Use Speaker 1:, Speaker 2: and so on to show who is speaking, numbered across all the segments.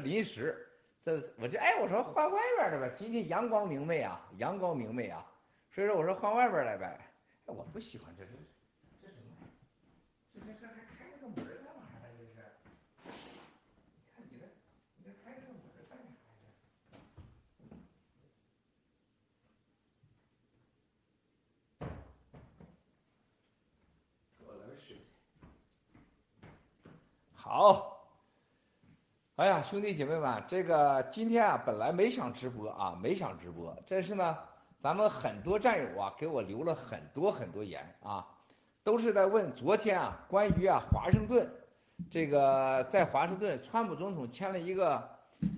Speaker 1: 临时，这我就哎，我说换外边的吧，今天阳光明媚啊，阳光明媚啊，所以说我说换外边来呗。哎，我不喜欢这这这什么？这这这还开了个门干嘛呢？这是？你看你这，你这开这个门干啥呀？喝点水。好。哎呀，兄弟姐妹们，这个今天啊，本来没想直播啊，没想直播，但是呢，咱们很多战友啊，给我留了很多很多言啊，都是在问昨天啊，关于啊华盛顿，这个在华盛顿，川普总统签了一个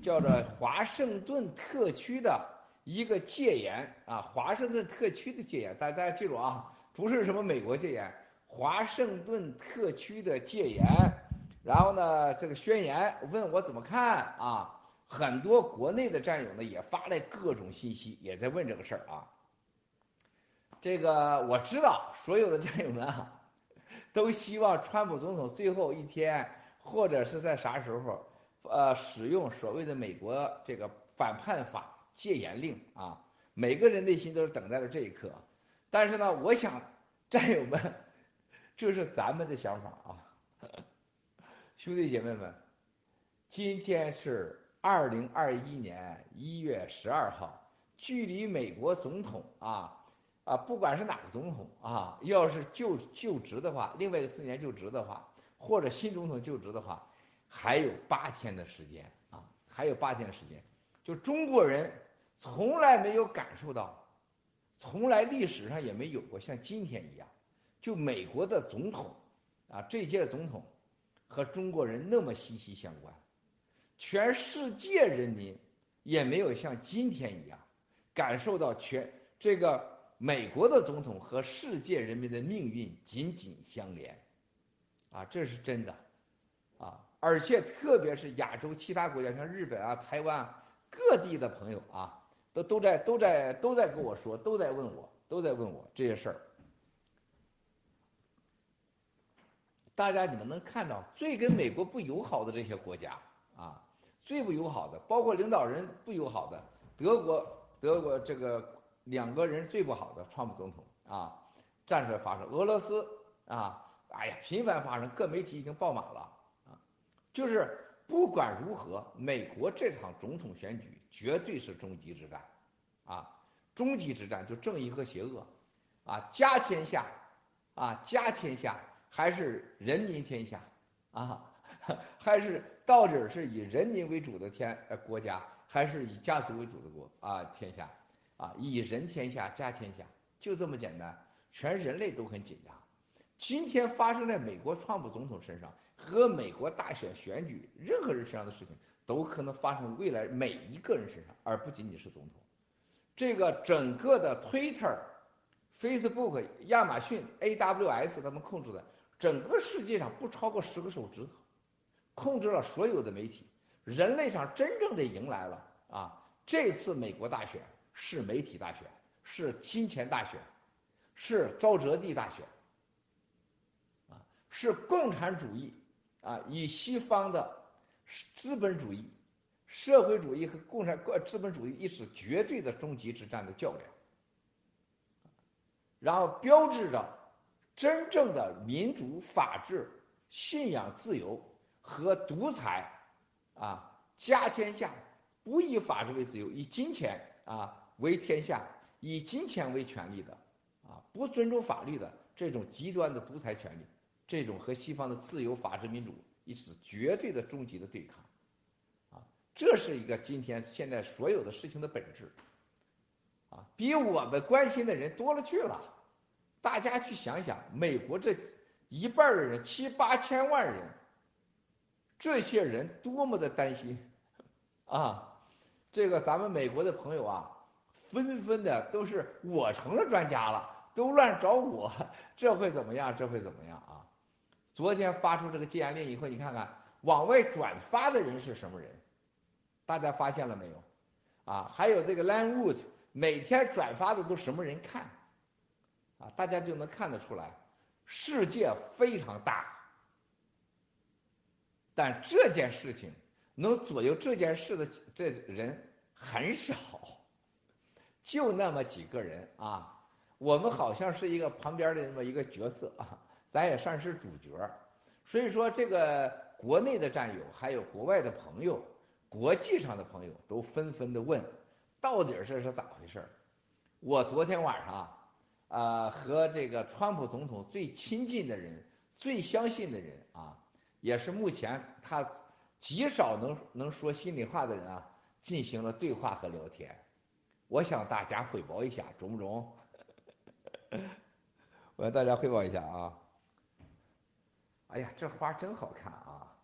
Speaker 1: 叫做华盛顿特区的一个戒严啊，华盛顿特区的戒严，大家记住啊，不是什么美国戒严，华盛顿特区的戒严。然后呢，这个宣言问我怎么看啊？很多国内的战友呢也发来各种信息，也在问这个事儿啊。这个我知道，所有的战友们啊，都希望川普总统最后一天或者是在啥时候，呃，使用所谓的美国这个反叛法戒严令啊。每个人内心都是等待着这一刻。但是呢，我想战友们，这是咱们的想法啊。兄弟姐妹们，今天是二零二一年一月十二号，距离美国总统啊啊，不管是哪个总统啊，要是就就职的话，另外一个四年就职的话，或者新总统就职的话，还有八天的时间啊，还有八天的时间。就中国人从来没有感受到，从来历史上也没有过像今天一样，就美国的总统啊，这届的总统。和中国人那么息息相关，全世界人民也没有像今天一样感受到全这个美国的总统和世界人民的命运紧紧相连，啊，这是真的，啊，而且特别是亚洲其他国家，像日本啊、台湾啊各地的朋友啊，都都在都在都在跟我说，都在问我，都在问我这些事儿。大家你们能看到最跟美国不友好的这些国家啊，最不友好的，包括领导人不友好的，德国德国这个两个人最不好的，川普总统啊，战事发生，俄罗斯啊，哎呀，频繁发生，各媒体已经爆满了啊，就是不管如何，美国这场总统选举绝对是终极之战啊，终极之战就正义和邪恶啊，家天下啊，家天下。还是人民天下啊，还是到底是以人民为主的天呃国家，还是以家族为主的国啊天下啊以人天下家天下就这么简单，全人类都很紧张。今天发生在美国川普总统身上和美国大选选举任何人身上的事情，都可能发生未来每一个人身上，而不仅仅是总统。这个整个的 Twitter、Facebook、亚马逊、AWS 他们控制的。整个世界上不超过十个手指头，控制了所有的媒体。人类上真正的迎来了啊！这次美国大选是媒体大选，是金钱大选，是沼泽地大选，啊，是共产主义啊，以西方的资本主义、社会主义和共产资本主义一是绝对的终极之战的较量，然后标志着。真正的民主、法治、信仰自由和独裁，啊，家天下，不以法治为自由，以金钱啊为天下，以金钱为权利的，啊，不尊重法律的这种极端的独裁权利，这种和西方的自由、法治、民主一是绝对的终极的对抗，啊，这是一个今天现在所有的事情的本质，啊，比我们关心的人多了去了。大家去想想，美国这一半的人，七八千万人，这些人多么的担心啊！这个咱们美国的朋友啊，纷纷的都是我成了专家了，都乱找我，这会怎么样？这会怎么样啊？昨天发出这个戒严令以后，你看看往外转发的人是什么人？大家发现了没有？啊，还有这个 Lane Wood 每天转发的都什么人看？啊，大家就能看得出来，世界非常大，但这件事情能左右这件事的这人很少，就那么几个人啊。我们好像是一个旁边的那么一个角色啊，咱也算是主角。所以说，这个国内的战友，还有国外的朋友，国际上的朋友，都纷纷的问，到底这是咋回事？我昨天晚上啊啊，和这个川普总统最亲近的人、最相信的人啊，也是目前他极少能能说心里话的人啊，进行了对话和聊天。我向大家汇报一下，中不中？我向大家汇报一下啊。哎呀，这花真好看啊！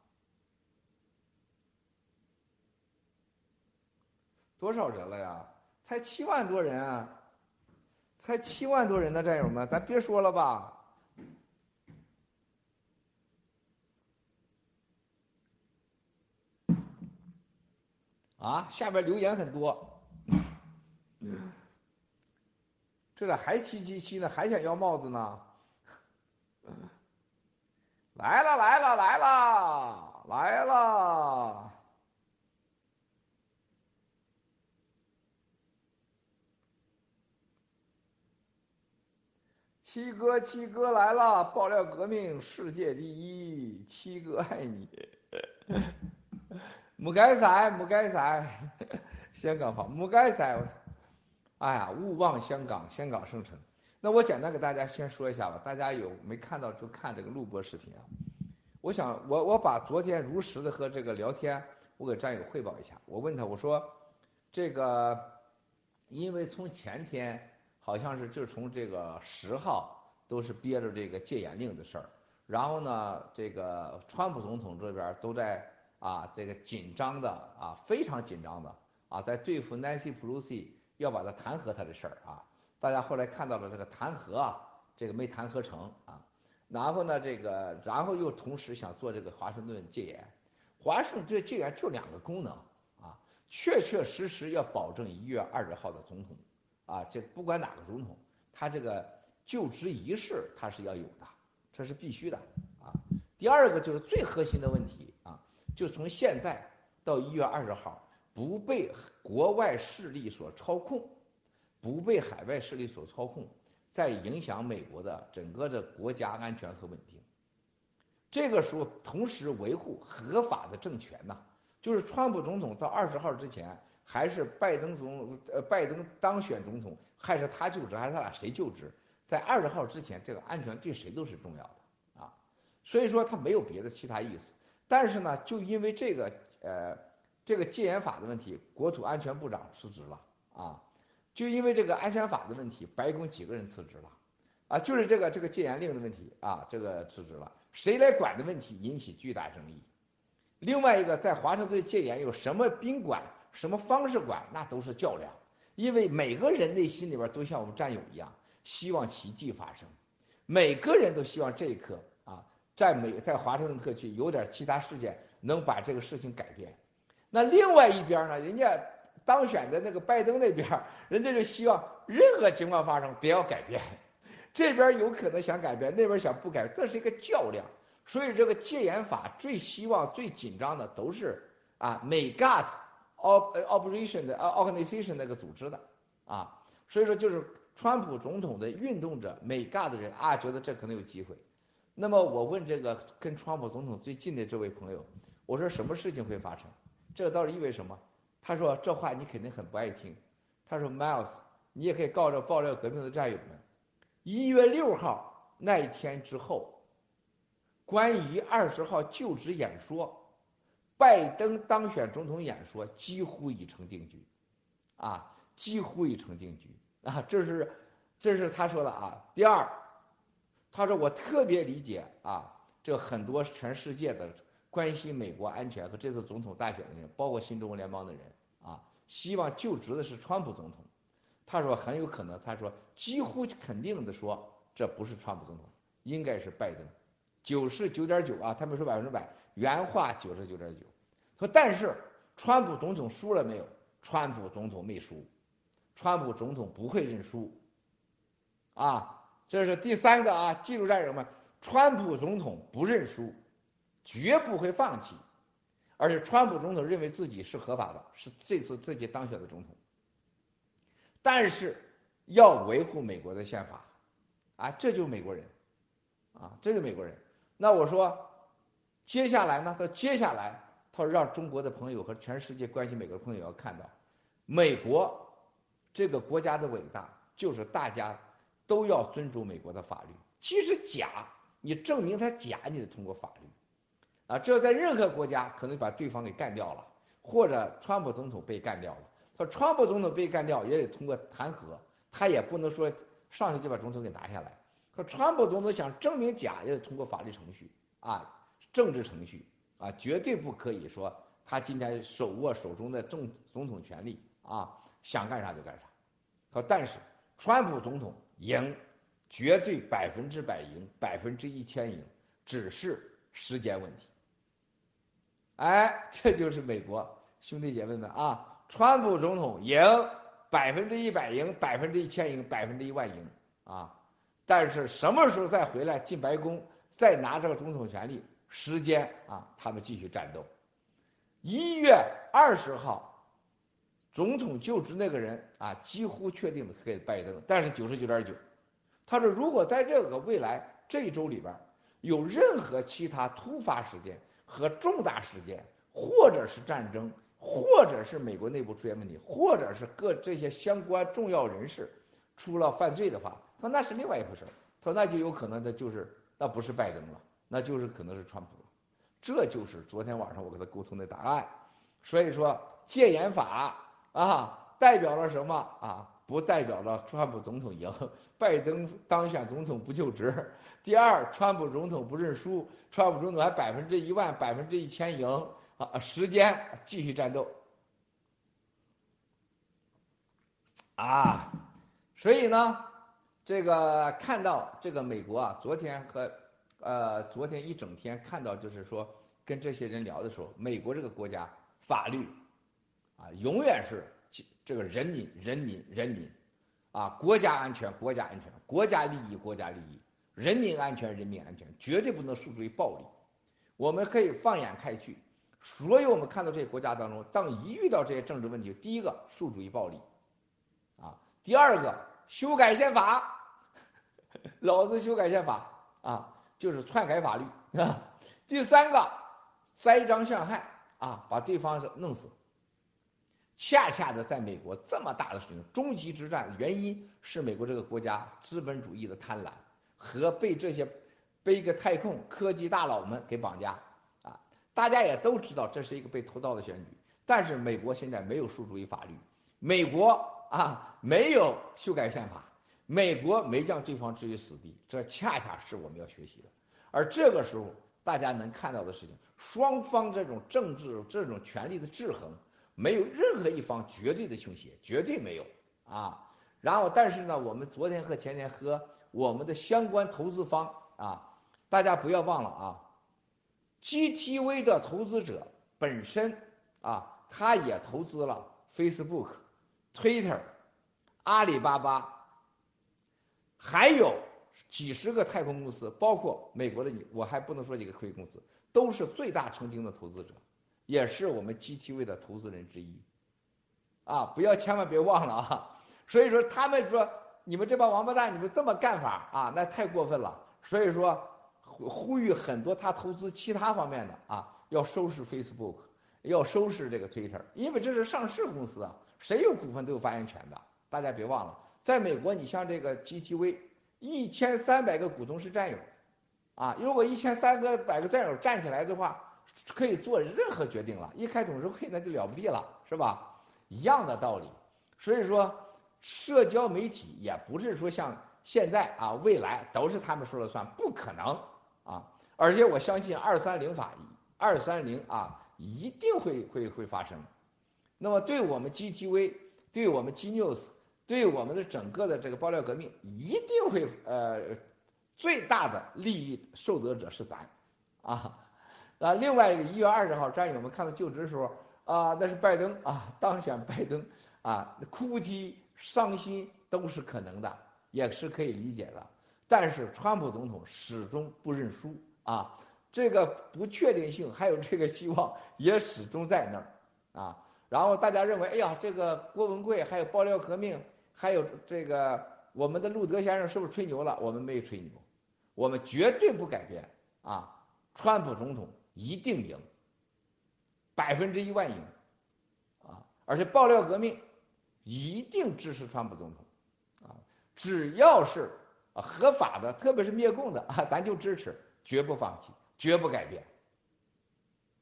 Speaker 1: 多少人了呀？才七万多人啊！才七万多人的战友们，咱别说了吧。啊，下边留言很多。这咋还七七七呢？还想要帽子呢？来了来了来了来了！七哥七哥来了！爆料革命世界第一，七哥爱你。木该塞木该仔，香港方木该仔。哎呀，勿忘香港，香港圣城。那我简单给大家先说一下吧，大家有没看到就看这个录播视频啊。我想我我把昨天如实的和这个聊天，我给战友汇报一下。我问他我说，这个因为从前天好像是就从这个十号都是憋着这个戒严令的事儿，然后呢，这个川普总统这边都在啊这个紧张的啊非常紧张的啊在对付 Nancy Pelosi 要把他弹劾他的事儿啊。大家后来看到了这个弹劾啊，这个没弹劾成啊，然后呢，这个然后又同时想做这个华盛顿戒严，华盛顿戒严就两个功能啊，确确实实要保证一月二十号的总统啊，这不管哪个总统，他这个就职仪式他是要有的，这是必须的啊。第二个就是最核心的问题啊，就从现在到一月二十号不被国外势力所操控。不被海外势力所操控，在影响美国的整个的国家安全和稳定。这个时候，同时维护合法的政权呐，就是川普总统到二十号之前，还是拜登总呃拜登当选总统，还是他就职，还是他俩谁就职，在二十号之前，这个安全对谁都是重要的啊。所以说他没有别的其他意思。但是呢，就因为这个呃这个戒严法的问题，国土安全部长辞职了啊。就因为这个安全法的问题，白宫几个人辞职了，啊，就是这个这个戒严令的问题啊，这个辞职了，谁来管的问题引起巨大争议。另外一个，在华盛顿戒严有什么宾馆，什么方式管，那都是较量，因为每个人内心里边都像我们战友一样，希望奇迹发生，每个人都希望这一刻啊，在美在华盛顿特区有点其他事件能把这个事情改变。那另外一边呢，人家。当选的那个拜登那边，人家就希望任何情况发生，不要改变。这边有可能想改变，那边想不改，这是一个较量。所以这个戒严法最希望、最紧张的都是啊，美 GOT operation 的 organization 那个组织的啊。所以说就是川普总统的运动者，美 g 的人啊，觉得这可能有机会。那么我问这个跟川普总统最近的这位朋友，我说什么事情会发生？这个到底意味什么？他说这话你肯定很不爱听。他说，Miles，你也可以告诉爆料革命的战友们，一月六号那一天之后，关于二十号就职演说，拜登当选总统演说几乎已成定局，啊，几乎已成定局啊，这是这是他说的啊。第二，他说我特别理解啊，这很多全世界的。关心美国安全和这次总统大选的人，包括新中国联邦的人啊，希望就职的是川普总统。他说很有可能，他说几乎肯定的说，这不是川普总统，应该是拜登。九十九点九啊，他没说百分之百，原话九十九点九。说但是川普总统输了没有？川普总统没输，川普总统不会认输。啊，这是第三个啊，记住战友们，川普总统不认输。绝不会放弃，而且川普总统认为自己是合法的，是这次自己当选的总统，但是要维护美国的宪法，啊，这就是美国人，啊，这个美国人。那我说，接下来呢？他接下来，他说让中国的朋友和全世界关心美国的朋友要看到，美国这个国家的伟大，就是大家都要尊重美国的法律。即使假，你证明它假，你得通过法律。啊，这在任何国家可能把对方给干掉了，或者川普总统被干掉了。他说川普总统被干掉也得通过弹劾，他也不能说上去就把总统给拿下来。说川普总统想证明假也得通过法律程序啊，政治程序啊，绝对不可以说他今天手握手中的政总统权力啊，想干啥就干啥。说但是川普总统赢，绝对百分之百赢，百分之一千赢，只是时间问题。哎，这就是美国兄弟姐妹们啊！川普总统赢百分之一百赢，百分之一千赢，百分之一万赢啊！但是什么时候再回来进白宫，再拿这个总统权力？时间啊，他们继续战斗。一月二十号，总统就职那个人啊，几乎确定的给拜登，但是九十九点九。他说，如果在这个未来这一周里边有任何其他突发事件，和重大事件，或者是战争，或者是美国内部出现问题，或者是各这些相关重要人士出了犯罪的话，他说那是另外一回事他说那就有可能的就是那不是拜登了，那就是可能是川普。这就是昨天晚上我跟他沟通的答案。所以说戒严法啊，代表了什么啊？不代表了川普总统赢，拜登当选总统不就职。第二，川普总统不认输，川普总统还百分之一万、百分之一千赢啊！时间继续战斗啊！所以呢，这个看到这个美国啊，昨天和呃昨天一整天看到，就是说跟这些人聊的时候，美国这个国家法律啊，永远是。这个人民，人民，人民，啊，国家安全，国家安全，国家利益，国家利益，人民安全，人民安全，绝对不能诉诸于暴力。我们可以放眼开去，所有我们看到这些国家当中，当一遇到这些政治问题，第一个诉诸于暴力，啊，第二个修改宪法，老子修改宪法啊，就是篡改法律啊，第三个栽赃陷害啊，把对方弄死。恰恰的，在美国这么大的事情，终极之战，原因是美国这个国家资本主义的贪婪和被这些被一个太空科技大佬们给绑架啊！大家也都知道这是一个被偷盗的选举，但是美国现在没有诉诸于法律，美国啊没有修改宪法，美国没将对方置于死地，这恰恰是我们要学习的。而这个时候，大家能看到的事情，双方这种政治这种权力的制衡。没有任何一方绝对的倾斜，绝对没有啊。然后，但是呢，我们昨天和前天和我们的相关投资方啊，大家不要忘了啊，GTV 的投资者本身啊，他也投资了 Facebook、Twitter、阿里巴巴，还有几十个太空公司，包括美国的你，我还不能说几个科技公司，都是最大曾经的投资者。也是我们 GTV 的投资人之一，啊，不要千万别忘了啊！所以说他们说你们这帮王八蛋，你们这么干法啊，那太过分了。所以说呼吁很多他投资其他方面的啊，要收拾 Facebook，要收拾这个 Twitter，因为这是上市公司啊，谁有股份都有发言权的。大家别忘了，在美国，你像这个 GTV，一千三百个股东是战友，啊，如果一千三个百个战友站起来的话。可以做任何决定了，一开董事会那就了不地了，是吧？一样的道理。所以说，社交媒体也不是说像现在啊，未来都是他们说了算，不可能啊。而且我相信二三零法，二三零啊，一定会会会发生。那么对我们 GTV，对我们 G News，对我们的整个的这个爆料革命，一定会呃最大的利益受得者是咱啊。啊，另外一个一月二十号，战友们看到就职的时候啊，那是拜登啊当选拜登啊，哭啼伤心都是可能的，也是可以理解的。但是川普总统始终不认输啊，这个不确定性还有这个希望也始终在那儿啊。然后大家认为，哎呀，这个郭文贵还有爆料革命，还有这个我们的路德先生是不是吹牛了？我们没吹牛，我们绝对不改变啊！川普总统一定赢，百分之一万赢啊！而且爆料革命一定支持川普总统啊！只要是合法的，特别是灭共的啊，咱就支持，绝不放弃，绝不改变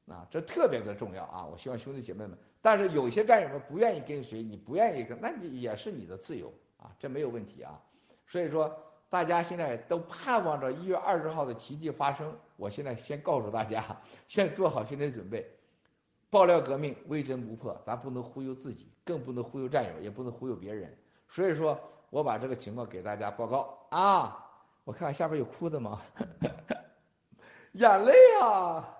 Speaker 1: 啊！这特别的重要啊！我希望兄弟姐妹们。但是有些战友们不愿意跟随，你不愿意跟，那你也是你的自由啊，这没有问题啊。所以说，大家现在都盼望着一月二十号的奇迹发生。我现在先告诉大家，先做好心理准备。爆料革命微针不破，咱不能忽悠自己，更不能忽悠战友，也不能忽悠别人。所以说我把这个情况给大家报告啊。我看看下边有哭的吗？眼泪啊！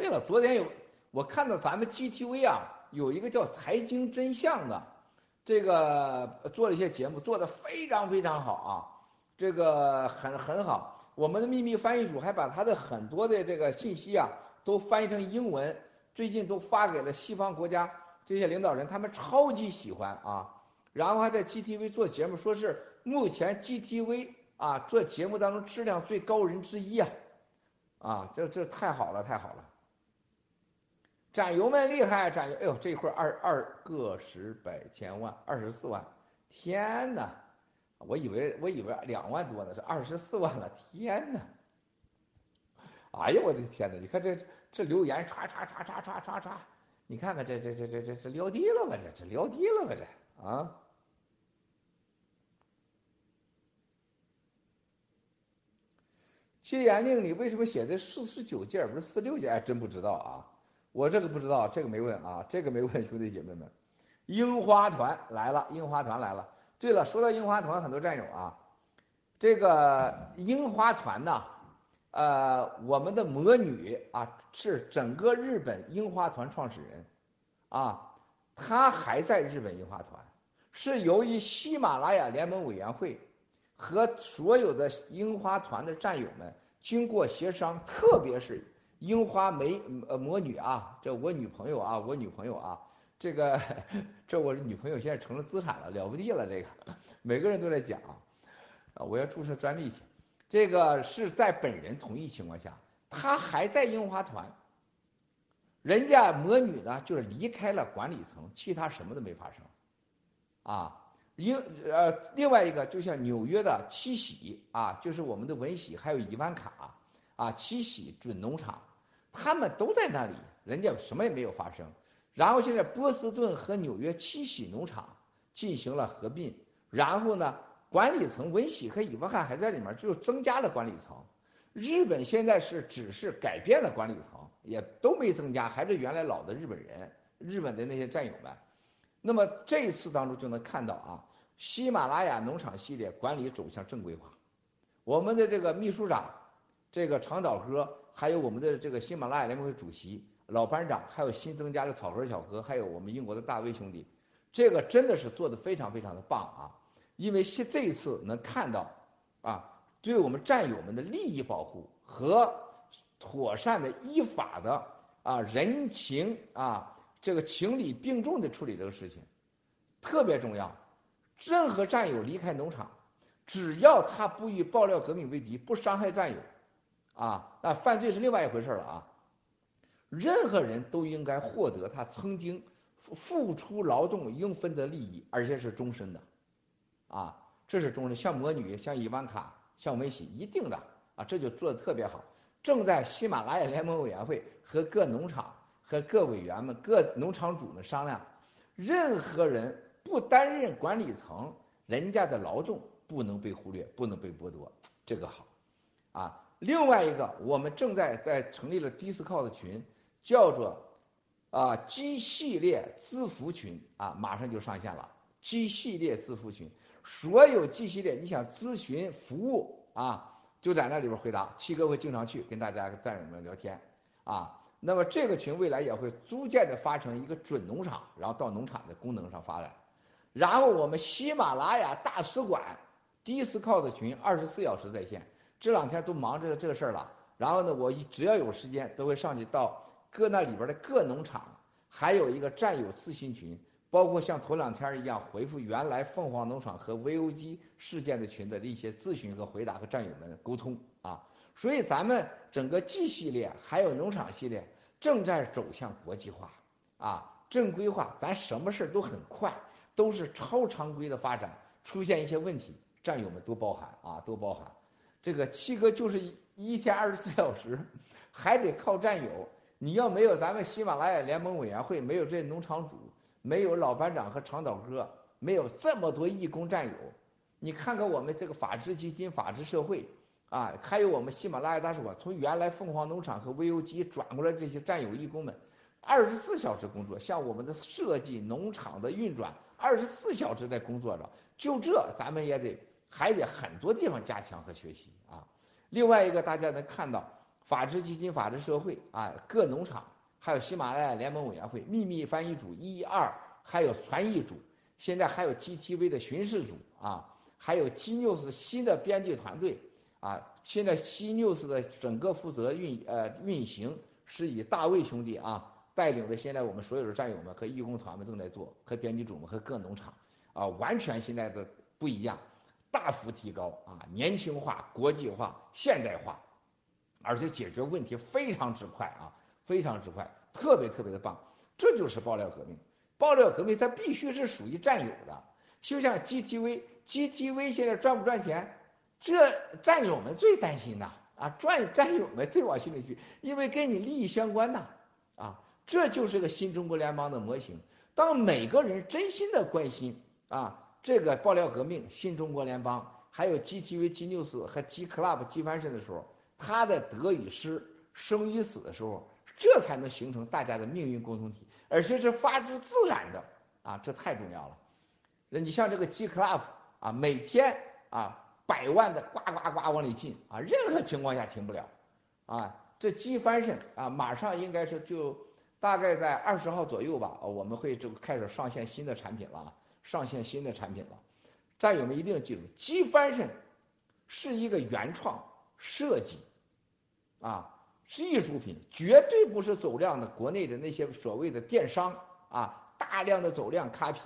Speaker 1: 对了，昨天有我看到咱们 GTV 啊，有一个叫财经真相的，这个做了一些节目，做的非常非常好啊，这个很很好。我们的秘密翻译组还把他的很多的这个信息啊，都翻译成英文，最近都发给了西方国家这些领导人，他们超级喜欢啊。然后还在 GTV 做节目，说是目前 GTV 啊做节目当中质量最高人之一啊，啊，这这太好了，太好了。战友们厉害，战友，哎呦，这一块二二个十百千万，二十四万，天哪！我以为我以为两万多呢，是二十四万了，天哪！哎呀，我的天哪！你看这这留言唰唰唰唰唰唰唰，你看看这这这这这这撂地了吧？这这撂地了吧？这啊！戒严令里为什么写的四十九件不是四六件？真不知道啊。我这个不知道，这个没问啊，这个没问兄弟姐妹们。樱花团来了，樱花团来了。对了，说到樱花团，很多战友啊，这个樱花团呢，呃，我们的魔女啊是整个日本樱花团创始人啊，她还在日本樱花团，是由于喜马拉雅联盟委员会和所有的樱花团的战友们经过协商，特别是。樱花梅呃魔女啊，这我女朋友啊，我女朋友啊，这个 这我女朋友现在成了资产了，了不地了，这个每个人都在讲啊，我要注册专利去。这个是在本人同意情况下，他还在樱花团，人家魔女呢就是离开了管理层，其他什么都没发生啊。樱呃另外一个就像纽约的七喜啊，就是我们的文喜还有伊万卡啊，七喜准农场。他们都在那里，人家什么也没有发生。然后现在波士顿和纽约七喜农场进行了合并，然后呢，管理层文喜和伊万汉还在里面，就增加了管理层。日本现在是只是改变了管理层，也都没增加，还是原来老的日本人，日本的那些战友们。那么这一次当中就能看到啊，喜马拉雅农场系列管理走向正规化，我们的这个秘书长，这个长岛哥。还有我们的这个喜马拉雅联盟会主席老班长，还有新增加的草根小哥，还有我们英国的大卫兄弟，这个真的是做的非常非常的棒啊！因为现这一次能看到啊，对我们战友们的利益保护和妥善的依法的啊人情啊这个情理并重的处理这个事情，特别重要。任何战友离开农场，只要他不与爆料革命为敌，不伤害战友。啊，那犯罪是另外一回事了啊！任何人都应该获得他曾经付出劳动应分的利益，而且是终身的，啊，这是终身。像魔女，像伊万卡，像梅西，一定的啊，这就做的特别好。正在喜马拉雅联盟委员会和各农场和各委员们、各农场主们商量，任何人不担任管理层，人家的劳动不能被忽略，不能被剥夺，这个好，啊。另外一个，我们正在在成立了 Discord 群，叫做啊 G 系列字符群啊，马上就上线了。G 系列字符群，所有 G 系列你想咨询服务啊，就在那里边回答。七哥会经常去跟大家战友们聊天啊。那么这个群未来也会逐渐的发成一个准农场，然后到农场的功能上发展。然后我们喜马拉雅大使馆 Discord 群二十四小时在线，这两天都忙着这个事儿了。然后呢，我只要有时间都会上去到各那里边的各农场，还有一个战友咨询群，包括像头两天一样回复原来凤凰农场和 VOG 事件的群的一些咨询和回答和战友们沟通啊。所以咱们整个 G 系列还有农场系列正在走向国际化啊，正规化，咱什么事都很快。都是超常规的发展，出现一些问题，战友们多包涵啊，多包涵。这个七哥就是一天二十四小时，还得靠战友。你要没有咱们喜马拉雅联盟委员会，没有这农场主，没有老班长和长岛哥，没有这么多义工战友，你看看我们这个法治基金、法治社会啊，还有我们喜马拉雅大使馆，从原来凤凰农场和 VUG 转过来这些战友义工们，二十四小时工作，像我们的设计、农场的运转。二十四小时在工作着，就这咱们也得还得很多地方加强和学习啊。另外一个大家能看到，法治基金、法治社会啊，各农场，还有喜马拉雅联盟委员会、秘密翻译组一二，还有传译组，现在还有 GTV 的巡视组啊，还有 G News 新的编辑团队啊。现在 G News 的整个负责运呃运行是以大卫兄弟啊。带领的现在我们所有的战友们和义工团们正在做，和编辑组们和各农场啊，完全现在的不一样，大幅提高啊，年轻化、国际化、现代化，而且解决问题非常之快啊，非常之快，特别特别的棒。这就是爆料革命，爆料革命它必须是属于战友的，就像 GTV，GTV 现在赚不赚钱，这战友们最担心呐啊，赚战友们最往心里去，因为跟你利益相关呐啊。这就是个新中国联邦的模型。当每个人真心的关心啊，这个爆料革命、新中国联邦，还有 GTV、G News 和 G Club、G 翻身的时候，他的得与失、生与死的时候，这才能形成大家的命运共同体，而且是发自自然的啊，这太重要了。那你像这个 G Club 啊，每天啊百万的呱呱呱往里进啊，任何情况下停不了啊。这 G 翻身啊，马上应该是就。大概在二十号左右吧，我们会就开始上线新的产品了，上线新的产品了。战友们一定要记住，机翻身是一个原创设计，啊，是艺术品，绝对不是走量的国内的那些所谓的电商啊，大量的走量 copy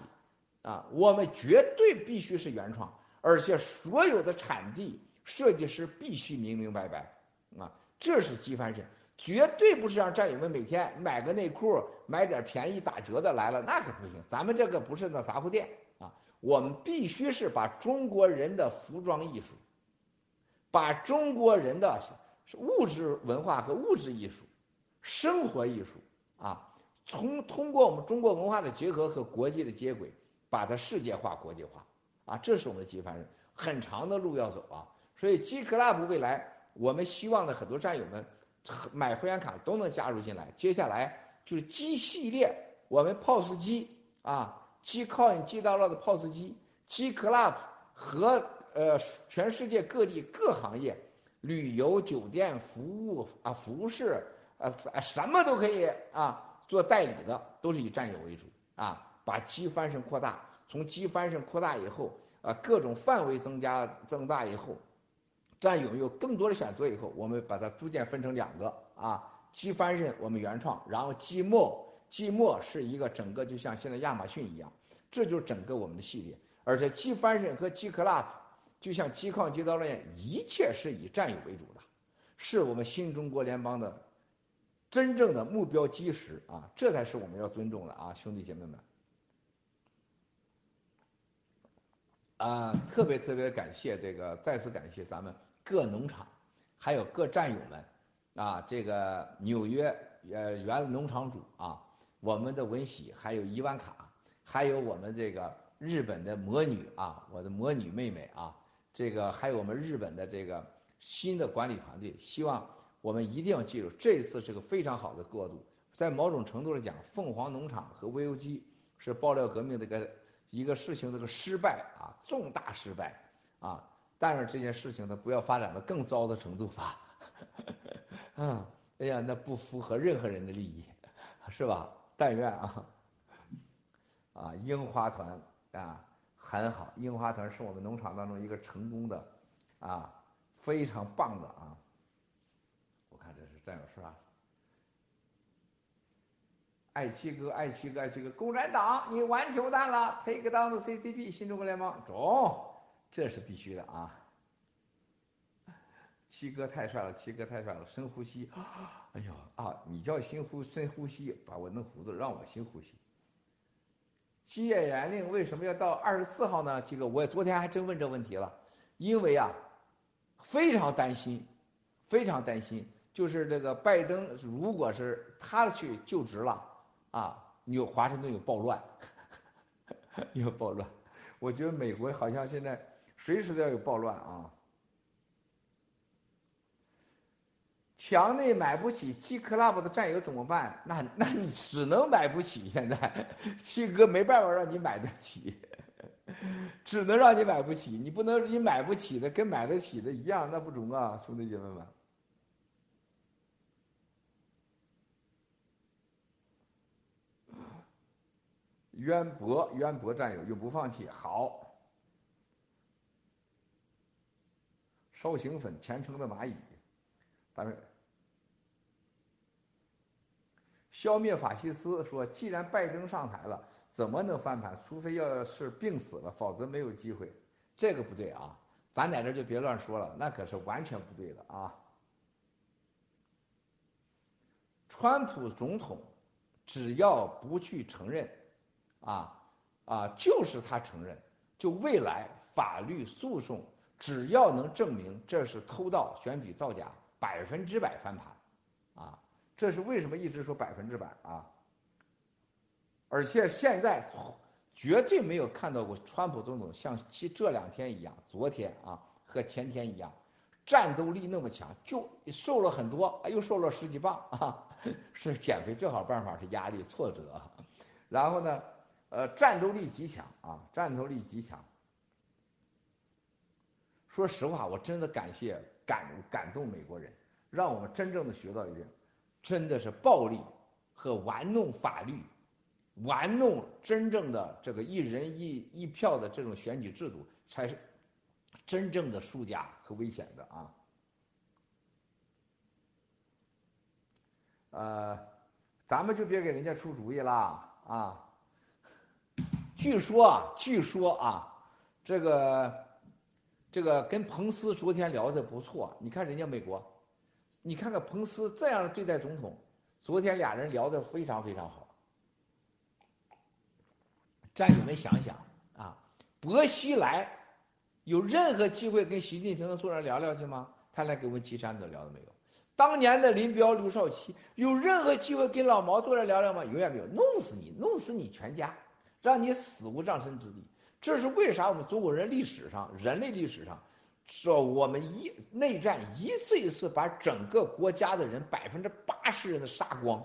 Speaker 1: 啊，我们绝对必须是原创，而且所有的产地设计师必须明明白白啊，这是机翻身。绝对不是让战友们每天买个内裤，买点便宜打折的来了，那可不行。咱们这个不是那杂货店啊，我们必须是把中国人的服装艺术，把中国人的物质文化和物质艺术、生活艺术啊，从通过我们中国文化的结合和国际的接轨，把它世界化、国际化啊，这是我们的机翻人，很长的路要走啊。所以 G Club 未来，我们希望的很多战友们。买会员卡都能加入进来。接下来就是机系列，我们 POS 机啊，机 coin 机到了的 POS 机，机 club 和呃全世界各地各行业，旅游、酒店服务啊，服饰啊，什么都可以啊，做代理的都是以战友为主啊，把机翻身扩大，从机翻身扩大以后啊，各种范围增加增大以后。战友有更多的选择以后，我们把它逐渐分成两个啊，机翻身我们原创，然后机墨，机墨是一个整个就像现在亚马逊一样，这就是整个我们的系列，而且机翻身和机 club 就像机抗机刀链，一切是以战友为主的，是我们新中国联邦的真正的目标基石啊，这才是我们要尊重的啊，兄弟姐妹们。啊，特别特别感谢这个，再次感谢咱们。各农场，还有各战友们啊，这个纽约呃原农场主啊，我们的文喜，还有伊万卡，还有我们这个日本的魔女啊，我的魔女妹妹啊，这个还有我们日本的这个新的管理团队，希望我们一定要记住，这次是个非常好的过渡，在某种程度上讲，凤凰农场和 VOG 是爆料革命的一个一个事情这个失败啊，重大失败啊。但是这件事情呢不要发展到更糟的程度吧？啊，哎呀，那不符合任何人的利益，是吧？但愿啊，啊，樱花团啊，很好。樱花团是我们农场当中一个成功的啊，非常棒的啊。我看这是战友是吧？爱七哥，爱七哥，爱七哥，共产党，你完球蛋了，take down the CCP，新中国联邦，中，这是必须的啊。七哥太帅了，七哥太帅了，深呼吸，哎呦啊，你叫深呼深呼吸，把我弄胡子，让我深呼吸。戒严令为什么要到二十四号呢？七哥，我昨天还真问这问题了，因为啊，非常担心，非常担心，就是这个拜登如果是他去就职了。啊，有华盛顿有暴乱，有暴乱，我觉得美国好像现在随时都要有暴乱啊。墙内买不起七 club 的战友怎么办？那那你只能买不起，现在七哥没办法让你买得起，只能让你买不起，你不能你买不起的跟买得起的一样，那不中啊，兄弟姐妹们。渊博，渊博战友永不放弃。好，绍兴粉，虔诚的蚂蚁，咱们消灭法西斯。说，既然拜登上台了，怎么能翻盘？除非要是病死了，否则没有机会。这个不对啊，咱在这就别乱说了，那可是完全不对的啊。川普总统只要不去承认。啊啊，就是他承认，就未来法律诉讼，只要能证明这是偷盗、选举造假，百分之百翻盘，啊，这是为什么一直说百分之百啊？而且现在绝对没有看到过川普总统像其这两天一样，昨天啊和前天一样，战斗力那么强，就瘦了很多，又瘦了十几磅啊，是减肥最好办法是压力挫折，然后呢？呃，战斗力极强啊，战斗力极强。说实话，我真的感谢感感动美国人，让我们真正的学到一点，真的是暴力和玩弄法律，玩弄真正的这个一人一一票的这种选举制度，才是真正的输家和危险的啊。呃，咱们就别给人家出主意啦啊。据说啊，据说啊，这个这个跟彭斯昨天聊的不错。你看人家美国，你看看彭斯这样对待总统，昨天俩人聊的非常非常好。战友们想想啊，薄熙来有任何机会跟习近平坐那聊聊去吗？他来跟我们岐山的聊了没有？当年的林彪、刘少奇有任何机会跟老毛坐那聊聊吗？永远没有，弄死你，弄死你全家。让你死无葬身之地，这是为啥？我们中国人历史上、人类历史上，说我们一内战一次一次把整个国家的人百分之八十人的杀光，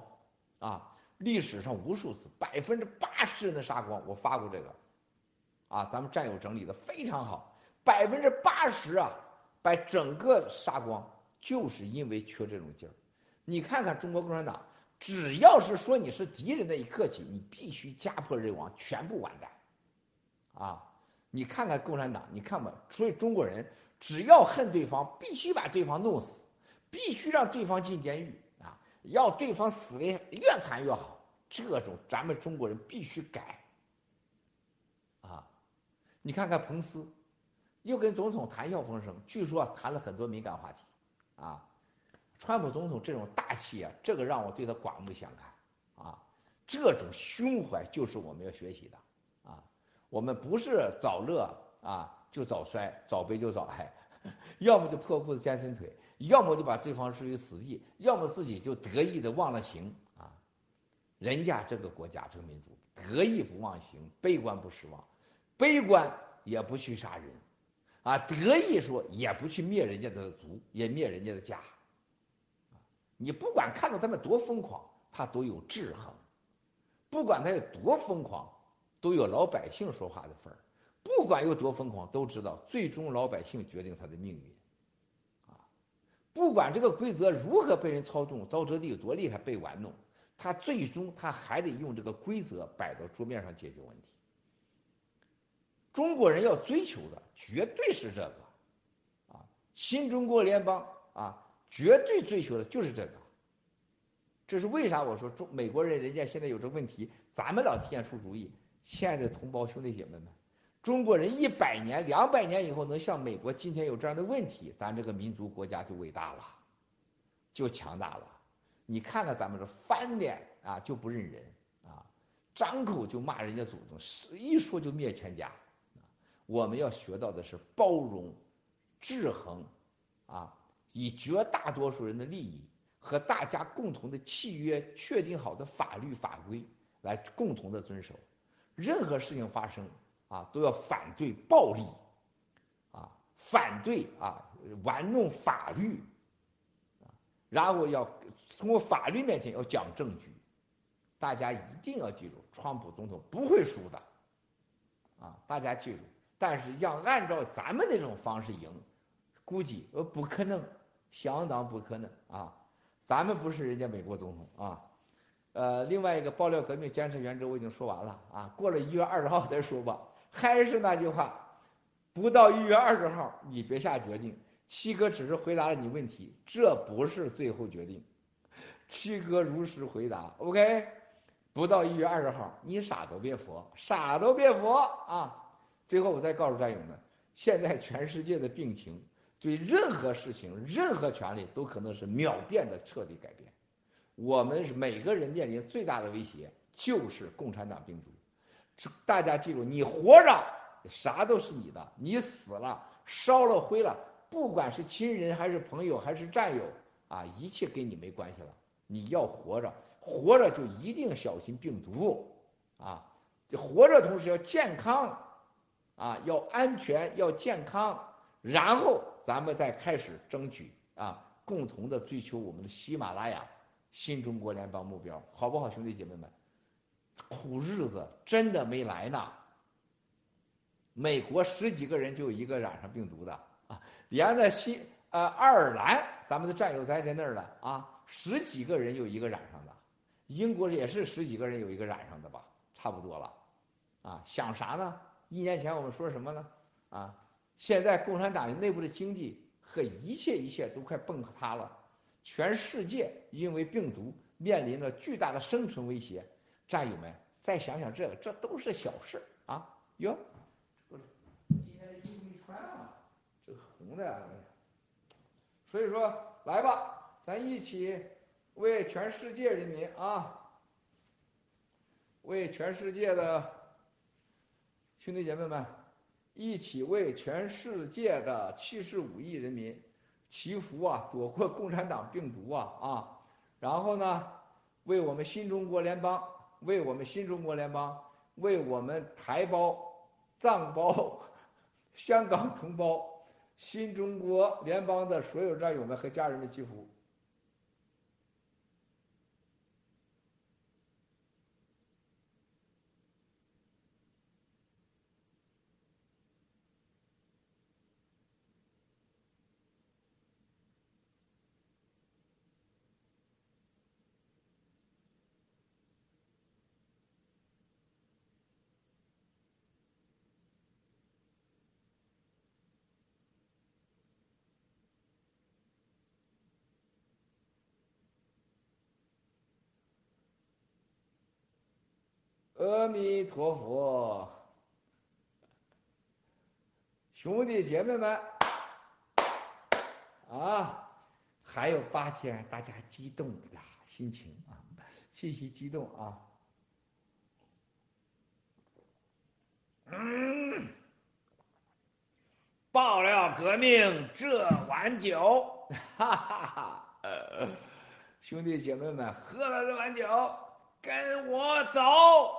Speaker 1: 啊，历史上无数次百分之八十人的杀光，我发过这个，啊，咱们战友整理的非常好，百分之八十啊，把整个杀光，就是因为缺这种劲儿。你看看中国共产党。只要是说你是敌人那一刻起，你必须家破人亡，全部完蛋，啊！你看看共产党，你看吧，所以中国人只要恨对方，必须把对方弄死，必须让对方进监狱啊！要对方死的越惨越好，这种咱们中国人必须改啊！你看看彭斯，又跟总统谈笑风生，据说谈了很多敏感话题啊。川普总统这种大气啊，这个让我对他刮目相看啊！这种胸怀就是我们要学习的！我们不是早乐啊就早衰，早悲就早哀，要么就破裤子先伸腿，要么就把对方置于死地，要么自己就得意的忘了形啊！人家这个国家这个民族得意不忘形，悲观不失望，悲观也不去杀人啊，得意说也不去灭人家的族，也灭人家的家。你不管看到他们多疯狂，他都有制衡；不管他有多疯狂，都有老百姓说话的份儿；不管有多疯狂，都知道最终老百姓决定他的命运。啊，不管这个规则如何被人操纵，沼泽地有多厉害被玩弄，他最终他还得用这个规则摆到桌面上解决问题。中国人要追求的绝对是这个，啊，新中国联邦啊，绝对追求的就是这个。这是为啥？我说中美国人人家现在有这问题，咱们老提前出主意。亲爱的同胞兄弟姐妹们，中国人一百年、两百年以后能像美国今天有这样的问题，咱这个民族国家就伟大了，就强大了。你看看咱们这翻脸啊就不认人啊，张口就骂人家祖宗，一说就灭全家。我们要学到的是包容、制衡啊，以绝大多数人的利益。和大家共同的契约确定好的法律法规来共同的遵守，任何事情发生啊都要反对暴力，啊反对啊玩弄法律，啊然后要通过法律面前要讲证据，大家一定要记住，川普总统不会输的，啊大家记住，但是要按照咱们那种方式赢，估计呃不可能，相当不可能啊。咱们不是人家美国总统啊，呃，另外一个爆料革命坚持原则我已经说完了啊，过了一月二十号再说吧。还是那句话，不到一月二十号你别下决定。七哥只是回答了你问题，这不是最后决定。七哥如实回答，OK。不到一月二十号，你傻都别佛，傻都别佛啊。最后我再告诉战友们，现在全世界的病情。对任何事情、任何权利都可能是秒变的彻底改变。我们是每个人面临最大的威胁就是共产党病毒。大家记住，你活着啥都是你的；你死了、烧了灰了，不管是亲人还是朋友还是战友啊，一切跟你没关系了。你要活着，活着就一定小心病毒啊！活着同时要健康啊，要安全，要健康，然后。咱们再开始争取啊，共同的追求我们的喜马拉雅新中国联邦目标，好不好，兄弟姐妹们？苦日子真的没来呢。美国十几个人就有一个染上病毒的啊，连着新呃爱尔兰咱们的战友在在那儿了啊，十几个人有一个染上的，英国也是十几个人有一个染上的吧，差不多了啊，想啥呢？一年前我们说什么呢？啊？现在共产党内部的经济和一切一切都快崩塌了，全世界因为病毒面临着巨大的生存威胁。战友们，再想想这个，这都是小事啊！哟，不是，今天的衣服没穿啊，这个红的。所以说，来吧，咱一起为全世界人民啊，为全世界的兄弟姐妹们。一起为全世界的七十五亿人民祈福啊，躲过共产党病毒啊啊！然后呢，为我们新中国联邦，为我们新中国联邦，为我们台胞、藏胞、香港同胞、新中国联邦的所有战友们和家人们祈福。阿弥陀佛，兄弟姐妹们，啊，还有八天，大家激动呀，心情啊，信息激动啊，嗯，爆料革命这碗酒，哈哈哈，兄弟姐妹们，喝了这碗酒，跟我走。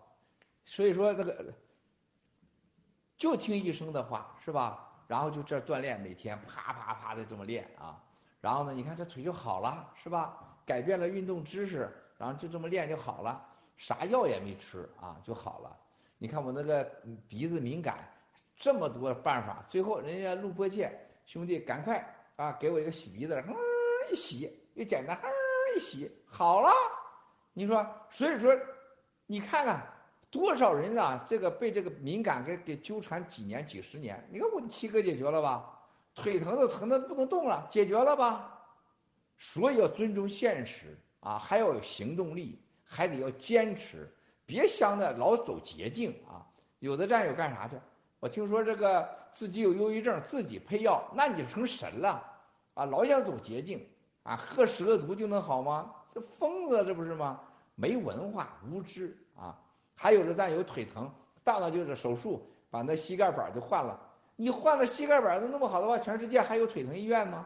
Speaker 1: 所以说这个就听医生的话，是吧？然后就这锻炼，每天啪啪啪的这么练啊，然后呢，你看这腿就好了，是吧？改变了运动知识，然后就这么练就好了，啥药也没吃啊，就好了。你看我那个鼻子敏感，这么多办法，最后人家录播界兄弟赶快啊，给我一个洗鼻子，哼一洗，又简单，哼一洗好了。你说，所以说你看看多少人啊，这个被这个敏感给给纠缠几年几十年，你看我七哥解决了吧？腿疼都疼的不能动了，解决了吧？所以要尊重现实啊，还要有行动力，还得要坚持。别想着老走捷径啊！有的战友干啥去？我听说这个自己有忧郁症，自己配药，那你就成神了啊！老想走捷径啊，喝蛇毒就能好吗？这疯子这不是吗？没文化，无知啊！还有的战友腿疼，到那就是手术，把那膝盖板就换了。你换了膝盖板都那么好的话，全世界还有腿疼医院吗？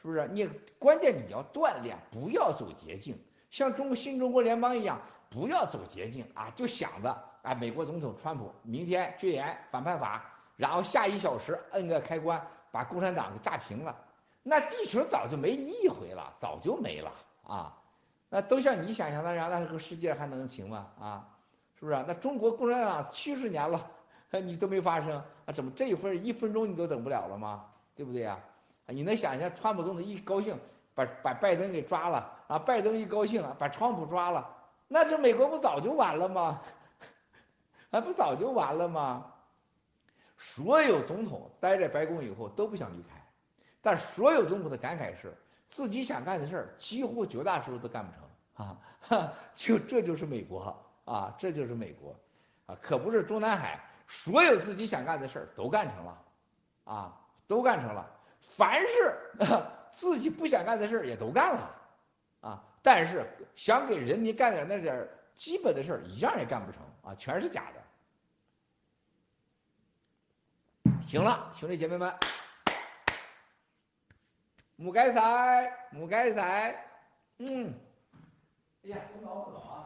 Speaker 1: 是不是？你关键你要锻炼，不要走捷径，像中新中国联邦一样。不要走捷径啊！就想着啊，美国总统川普明天戒严反叛法，然后下一小时摁个开关把共产党给炸平了，那地球早就没一回了，早就没了啊！那都像你想象那样，那这个世界还能行吗？啊，是不是？那中国共产党七十年了，你都没发生，啊，怎么这一分一分钟你都等不了了吗？对不对呀？你能想象川普总统一高兴把把拜登给抓了啊？拜登一高兴啊把川普抓了？那这美国不早就完了吗？还不早就完了吗？所有总统待在白宫以后都不想离开，但所有总统的感慨是，自己想干的事儿几乎绝大多数都干不成啊！就这就是美国啊，这就是美国啊，可不是中南海，所有自己想干的事儿都干成了啊，都干成了，凡是自己不想干的事儿也都干了啊。但是想给人民干点那点基本的事儿，一样也干不成啊，全是假的。行了，兄弟姐妹们，母该塞，母该塞，嗯，哎呀，我脑渴啊。